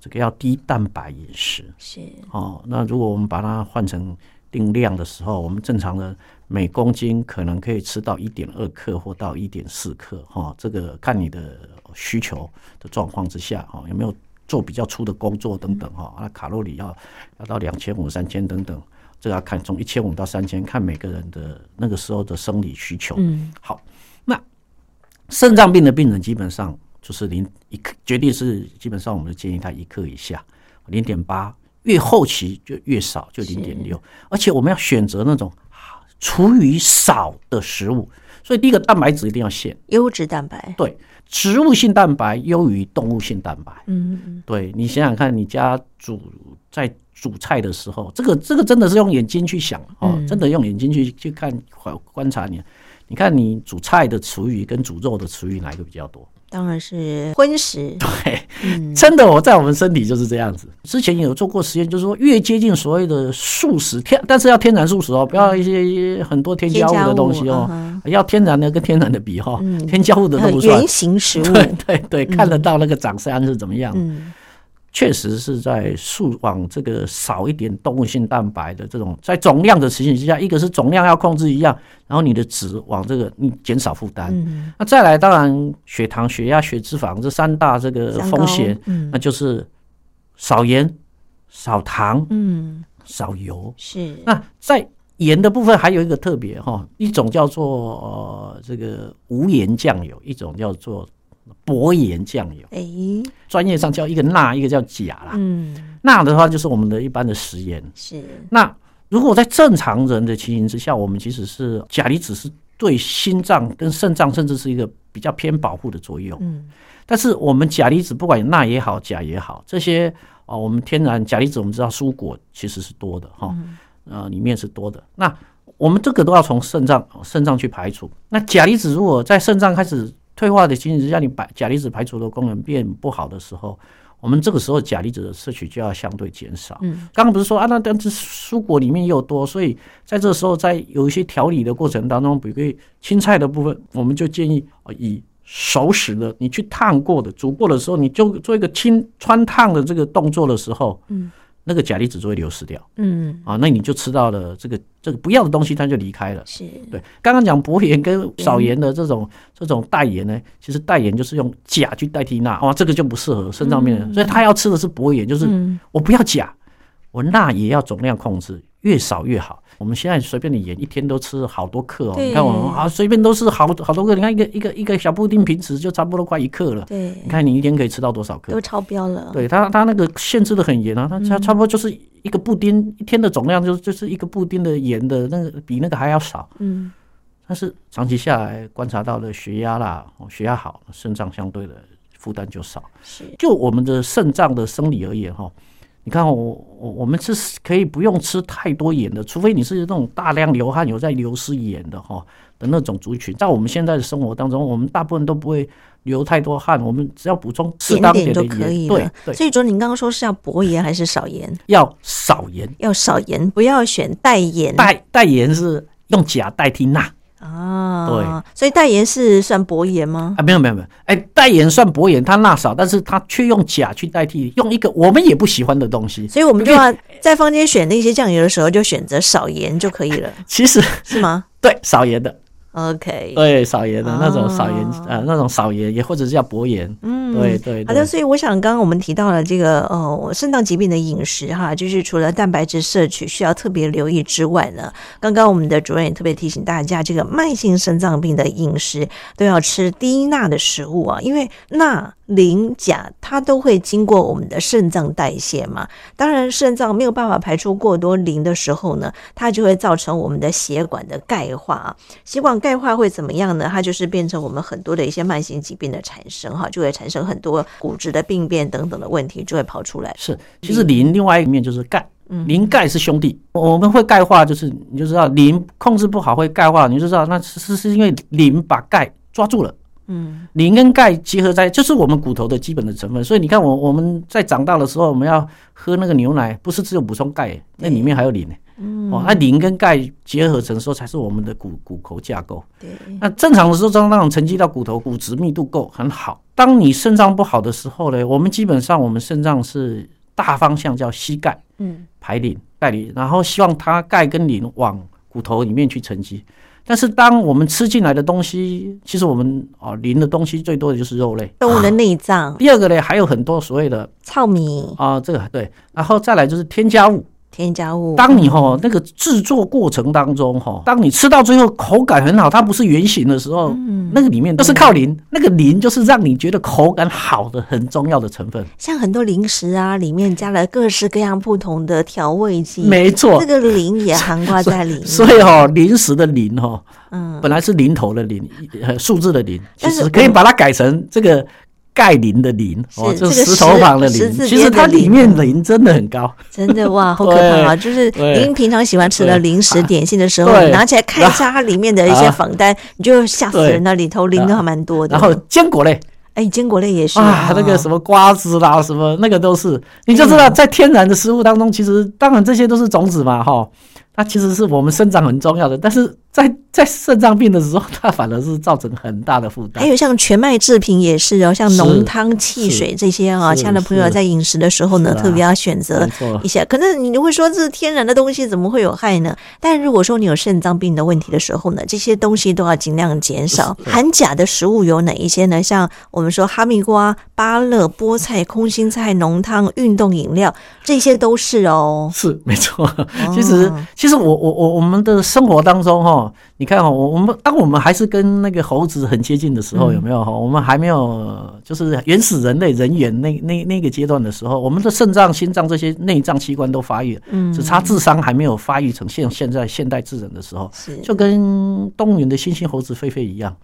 这个要低蛋白饮食。是哦，那如果我们把它换成定量的时候，我们正常的。每公斤可能可以吃到一点二克或到一点四克，哈，这个看你的需求的状况之下，哈，有没有做比较粗的工作等等，哈，那，卡路里要要到两千五、三千等等，这个要看从一千五到三千，看每个人的那个时候的生理需求。嗯，好，那肾脏病的病人基本上就是零一克，决定是基本上我们就建议他一克以下，零点八，越后期就越少，就零点六，而且我们要选择那种。厨余少的食物，所以第一个蛋白质一定要限，优质蛋白。对，植物性蛋白优于动物性蛋白。嗯嗯，对，你想想看，你家煮在煮菜的时候，这个这个真的是用眼睛去想哦，真的用眼睛去去看观察你，你看你煮菜的厨余跟煮肉的厨余哪一个比较多？当然是荤食，<laughs> 对，真的，我在我们身体就是这样子。之前有做过实验，就是说越接近所谓的素食天，但是要天然素食哦，不要一些很多添加物的东西哦，要天然的跟天然的比哈，添加物的都不算。原型食物，对对对，看得到那个长相是怎么样。确实是在速往这个少一点动物性蛋白的这种，在总量的情形之下，一个是总量要控制一样，然后你的脂往这个你减少负担。那再来，当然血糖、血压、血脂肪这三大这个风险，那就是少盐、少糖、嗯，少油。是。那在盐的部分还有一个特别哈，一种叫做呃这个无盐酱油，一种叫做。薄盐酱油，哎，专业上叫一个钠，一个叫钾啦。嗯，钠的话就是我们的一般的食盐。是。那如果在正常人的情形之下，我们其实是钾离子是对心脏跟肾脏甚至是一个比较偏保护的作用。嗯。但是我们钾离子不管钠也好，钾也好，这些啊，我们天然钾离子我们知道蔬果其实是多的哈，呃，里面是多的。那我们这个都要从肾脏肾脏去排除。那钾离子如果在肾脏开始退化的情形之下，你把钾离子排除的功能变不好的时候，我们这个时候钾离子的摄取就要相对减少。嗯，刚刚不是说啊，那但是蔬果里面又多，所以在这时候，在有一些调理的过程当中，比如青菜的部分，我们就建议以熟食的，你去烫过的、煮过的时候，你就做一个清穿烫的这个动作的时候，嗯。那个钾离子就会流失掉，嗯。啊，那你就吃到了这个这个不要的东西，它就离开了。是。对，刚刚讲薄盐跟少盐的这种这种代盐呢，其实代盐就是用钾去代替钠，哇，这个就不适合肾脏病人，所以他要吃的是薄盐，就是我不要钾，我钠也要总量控制，越少越好。我们现在随便你盐，一天都吃好多克哦。你看我们啊，随便都是好好多克。你看一个一个一个小布丁平时就差不多快一克了。对，你看你一天可以吃到多少克？都超标了。对它，它那个限制的很严啊，它差差不多就是一个布丁一天的总量，就就是一个布丁的盐的那个比那个还要少。嗯，但是长期下来观察到的血压啦，血压好，肾脏相对的负担就少。是，就我们的肾脏的生理而言哈，你看我我我们是可以不用吃太多盐的，除非你是那种大量流汗有在流失盐的哈的那种族群，在我们现在的生活当中，我们大部分都不会流太多汗，我们只要补充适当点的盐就可以了。对对。所以说，您刚刚说是要薄盐还是少盐？要少盐，要少盐，不要选代盐。代代盐是用钾代替钠。啊，对，所以代言是算博盐吗？啊，没有没有没有，哎，代言算博盐，它钠少，但是他却用假去代替，用一个我们也不喜欢的东西，所以我们就要在坊间选那些酱油的时候，就选择少盐就可以了。其实是吗？对，少盐的。OK，对，少盐的那种少盐啊、呃，那种少盐也或者是叫薄盐，嗯，对对，对。好的，所以我想刚刚我们提到了这个呃肾脏疾病的饮食哈，就是除了蛋白质摄取需要特别留意之外呢，刚刚我们的主任也特别提醒大家，这个慢性肾脏病的饮食都要吃低钠的食物啊，因为钠。磷、钾，它都会经过我们的肾脏代谢嘛。当然，肾脏没有办法排出过多磷的时候呢，它就会造成我们的血管的钙化啊。血管钙化会怎么样呢？它就是变成我们很多的一些慢性疾病的产生哈，就会产生很多骨质的病变等等的问题就会跑出来。是，其实磷另外一面就是钙，磷钙是兄弟。我们会钙化，就是你就知道磷控制不好会钙化，你就知道那是是是因为磷把钙抓住了。嗯，磷跟钙结合在，就是我们骨头的基本的成分。所以你看，我我们在长大的时候，我们要喝那个牛奶，不是只有补充钙，那里面还有磷。嗯，哦，那磷跟钙结合成的时候，才是我们的骨骨头架构。对，那正常的时候，当那种沉积到骨头，骨质密度够很好。当你肾脏不好的时候呢，我们基本上我们肾脏是大方向叫吸钙，嗯，排磷、钙磷，然后希望它钙跟磷往骨头里面去沉积。但是，当我们吃进来的东西，其实我们啊，磷的东西最多的就是肉类、动物的内脏、啊。第二个呢，还有很多所谓的糙米啊，这个对，然后再来就是添加物。添加物，当你哈那个制作过程当中哈，当你吃到最后口感很好，它不是圆形的时候，嗯，那个里面都是靠磷，那个磷就是让你觉得口感好的很重要的成分。像很多零食啊，里面加了各式各样不同的调味剂，没错，这个磷也含挂在里面。<laughs> 所以哈，零食的磷哈，嗯，本来是零头的零，数字的零，其实可以把它改成这个。钙磷的磷哦，这石头旁的磷，其实它里面磷真的很高，真的哇，好可怕啊！就是您平常喜欢吃的零食点心的时候，拿起来看一下它里面的一些仿单，你就吓死人了，里头磷都还蛮多的。然后坚果类，哎，坚果类也是啊，那个什么瓜子啦，什么那个都是，你就知道在天然的食物当中，其实当然这些都是种子嘛，哈。它其实是我们生长很重要的，但是在在肾脏病的时候，它反而是造成很大的负担。还有像全麦制品也是哦，像浓汤、汽水这些啊，亲爱的朋友在饮食的时候呢，特别要选择一下。可能你会说这是天然的东西，怎么会有害呢？但如果说你有肾脏病的问题的时候呢，这些东西都要尽量减少。含钾的食物有哪一些呢？像我们说哈密瓜、芭乐、菠菜、空心菜、浓汤、运动饮料，这些都是哦。是没错，其实其实。其实我我我我们的生活当中哈，你看哈，我我们当我们还是跟那个猴子很接近的时候，有没有哈？我们还没有就是原始人类人猿那那那个阶段的时候，我们的肾脏、心脏这些内脏器官都发育了，嗯，只差智商还没有发育成现现在现代智人的时候，就跟动物园的猩猩、猴子、狒狒一样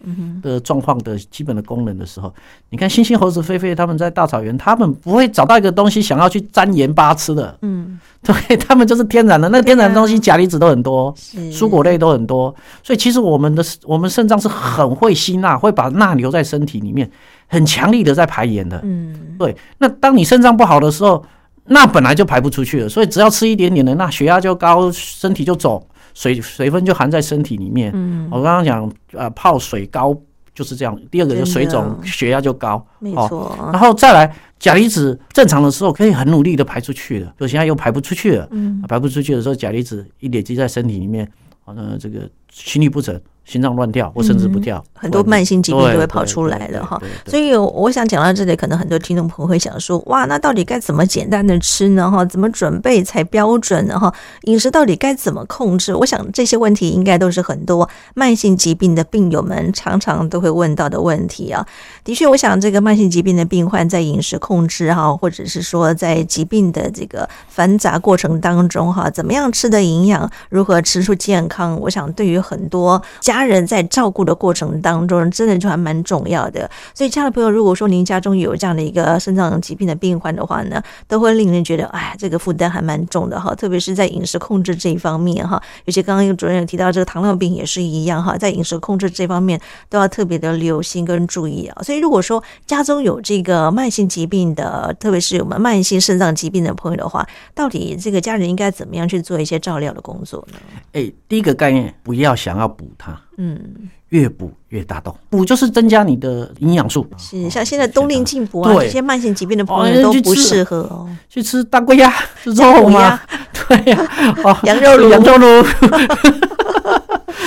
的状况的基本的功能的时候，你看猩猩、猴子、狒狒他们在大草原，他们不会找到一个东西想要去沾盐巴吃的，嗯。<laughs> 对，他们就是天然的，那天然的东西钾离子都很多，蔬果类都很多，所以其实我们的我们肾脏是很会吸钠，会把钠留在身体里面，很强力的在排盐的。嗯，对。那当你肾脏不好的时候，钠本来就排不出去了，所以只要吃一点点的钠，血压就高，身体就肿，水水分就含在身体里面。嗯，我刚刚讲，呃，泡水高。就是这样，第二个就水肿，血压就高，没错。然后再来钾离子正常的时候可以很努力的排出去的，就现在又排不出去了。嗯，排不出去的时候，钾离子一累积在身体里面，好像这个心律不整。心脏乱跳，或甚至不跳，嗯，很多慢性疾病就会跑出来了哈。所以我想讲到这里，可能很多听众朋友会想说：哇，那到底该怎么简单的吃呢？哈，怎么准备才标准呢？哈，饮食到底该怎么控制？我想这些问题应该都是很多慢性疾病的病友们常常都会问到的问题啊。的确，我想这个慢性疾病的病患在饮食控制哈，或者是说在疾病的这个繁杂过程当中哈，怎么样吃的营养，如何吃出健康？我想对于很多家家人在照顾的过程当中，真的就还蛮重要的。所以，亲爱的朋友，如果说您家中有这样的一个肾脏疾病的病患的话呢，都会令人觉得，哎，这个负担还蛮重的哈。特别是在饮食控制这一方面哈，尤其刚刚有主任有提到这个糖尿病也是一样哈，在饮食控制这方面都要特别的留心跟注意啊。所以，如果说家中有这个慢性疾病的，特别是有慢性肾脏疾病的朋友的话，到底这个家人应该怎么样去做一些照料的工作呢？哎，第一个概念，不要想要补它，嗯，越补越大洞，补就是增加你的营养素。是，像现在冬令进补啊，这些慢性疾病的朋友都不适合哦，去吃大龟鸭，<laughs> 吃肉吗？<laughs> 对呀，哦，羊肉炉，羊肉炉。<laughs>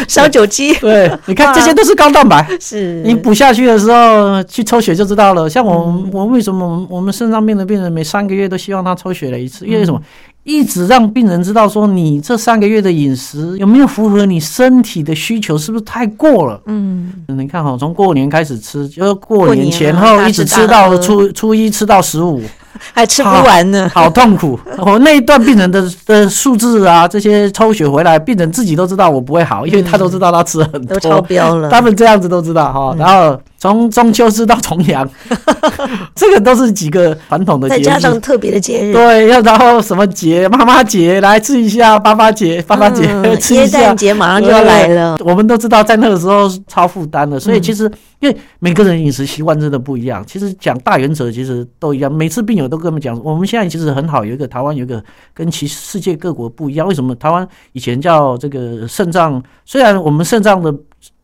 烧酒鸡，对，你看这些都是高蛋白，是你补下去的时候去抽血就知道了。像我，嗯、我为什么我们我们肾脏病的病人每三个月都希望他抽血了一次？因为什么？一直让病人知道说，你这三个月的饮食有没有符合你身体的需求，是不是太过了？嗯，你看哈，从过年开始吃，就过年前后一直吃到初初一，吃到十五。<laughs> 还吃不完呢，好，好痛苦。我那一段病人的的数字啊，这些抽血回来，病人自己都知道我不会好，因为他都知道他吃很多，都超标了。他们这样子都知道哈，然后。从中秋吃到重阳，<laughs> 这个都是几个传统的节日，再加上特别的节日，对，要然后什么节，妈妈节来吃一下，爸爸节，爸爸节 <laughs> 吃一下，耶诞节马上就要来了。我们都知道，在那个时候超负担的，所以其实因为每个人饮食习惯真的不一样，其实讲大原则其实都一样。每次病友都跟我们讲，我们现在其实很好，有一个台湾有一个跟其世界各国不一样。为什么台湾以前叫这个肾脏？虽然我们肾脏的。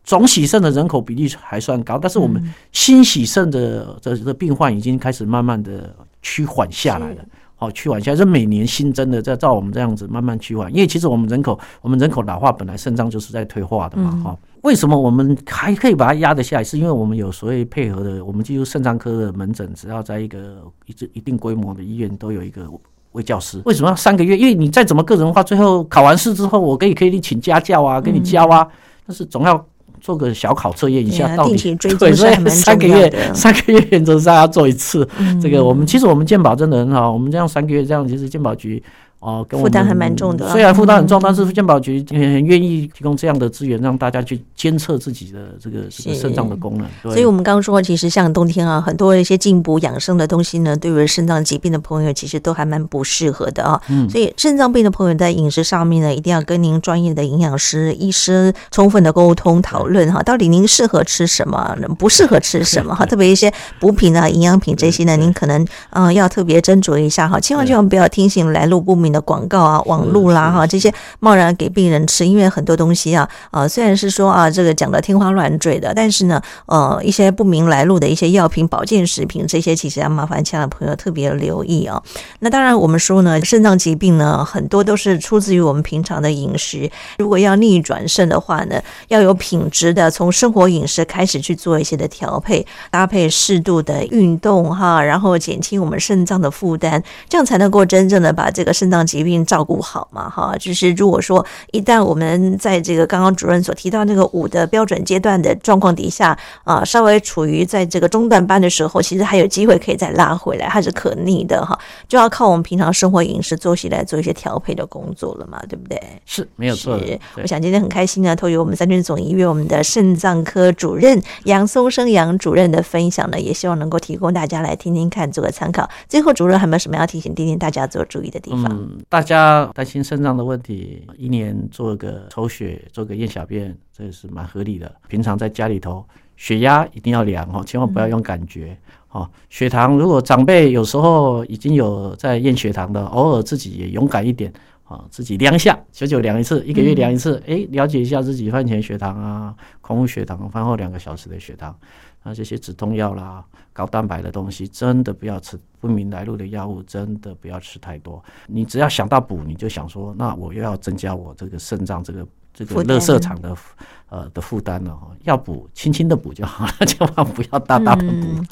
总洗肾的人口比例还算高，但是我们新洗肾的的的病患已经开始慢慢的趋缓下来了。好，趋缓下来，是每年新增的，在照我们这样子慢慢趋缓。因为其实我们人口，我们人口老化，本来肾脏就是在退化的嘛。哈，为什么我们还可以把它压得下来？是因为我们有所谓配合的，我们进入肾脏科的门诊，只要在一个一一定规模的医院，都有一个卫教师。为什么要三个月？因为你再怎么个人化，最后考完试之后，我可以可以请家教啊，给你教啊，但是总要。做个小考测验一下，到底 <laughs> 对，所以三个月三个月原则上要做一次。这个我们其实我们鉴宝真的很好，我们这样三个月这样，其实鉴宝局。哦，负担还蛮重的。虽然负担很重，但是健保局很愿意提供这样的资源，让大家去监测自己的这个这个肾脏的功能。所以，我们刚刚说，其实像冬天啊，很多一些进补养生的东西呢，对于肾脏疾病的朋友，其实都还蛮不适合的啊。嗯。所以，肾脏病的朋友在饮食上面呢，一定要跟您专业的营养师、医师充分的沟通讨论哈，到底您适合吃什么，不适合吃什么哈。特别一些补品啊、营养品这些呢，您可能嗯要特别斟酌一下哈，千万千万不要听信来路不明的广告啊，网络啦哈，这些贸然给病人吃，因为很多东西啊，啊虽然是说啊，这个讲的天花乱坠的，但是呢，呃，一些不明来路的一些药品、保健食品，这些其实要麻烦亲爱的朋友特别留意啊。那当然，我们说呢，肾脏疾病呢，很多都是出自于我们平常的饮食。如果要逆转肾的话呢，要有品质的，从生活饮食开始去做一些的调配，搭配适度的运动哈，然后减轻我们肾脏的负担，这样才能够真正的把这个肾脏疾病。照顾好嘛，哈，就是如果说一旦我们在这个刚刚主任所提到那个五的标准阶段的状况底下啊，稍微处于在这个中段班的时候，其实还有机会可以再拉回来，它是可逆的哈，就要靠我们平常生活饮食作息来做一些调配的工作了嘛，对不对？是没有错。是，我想今天很开心呢，透过我们三军总医院我们的肾脏科主任杨松生杨主任的分享呢，也希望能够提供大家来听听看，做个参考。最后，主任还有没有什么要提醒、叮咛大家做注意的地方？嗯，大家担心肾脏的问题，一年做个抽血，做个验小便，这个是蛮合理的。平常在家里头，血压一定要量哦，千万不要用感觉哦。血糖，如果长辈有时候已经有在验血糖的，偶尔自己也勇敢一点啊，自己量一下，久久量一次，一个月量一次，哎，了解一下自己饭前血糖啊，空腹血糖，饭后两个小时的血糖。那这些止痛药啦、高蛋白的东西，真的不要吃；不明来路的药物，真的不要吃太多。你只要想到补，你就想说，那我又要增加我这个肾脏这个这个垃圾场的。呃的负担了，<laughs> 要补轻轻的补就好了，<laughs> 千万不要大大的补。嗯、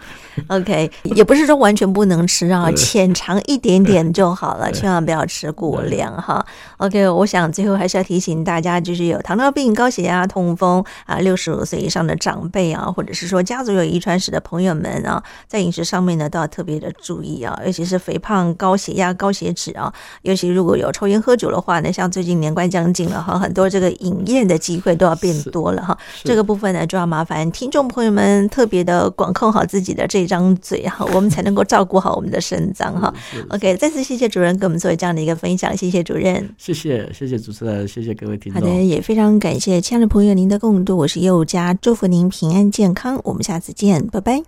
OK，也不是说完全不能吃啊，浅尝一点点就好了，千万不要吃过量哈。OK，我想最后还是要提醒大家，就是有糖尿病、高血压、痛风啊，六十五岁以上的长辈啊，或者是说家族有遗传史的朋友们啊，在饮食上面呢都要特别的注意啊，尤其是肥胖、高血压、高血脂啊，尤其如果有抽烟喝酒的话呢，像最近年关将近了哈，很多这个饮宴的机会都要变多了哈。这个部分呢，就要麻烦听众朋友们特别的管控好自己的这张嘴哈，<laughs> 我们才能够照顾好我们的肾脏哈。OK，再次谢谢主任给我们做这样的一个分享，谢谢主任，谢谢谢谢主持人，谢谢各位听众。好的，也非常感谢亲爱的朋友您的共度，我是佑佳，祝福您平安健康，我们下次见，拜拜。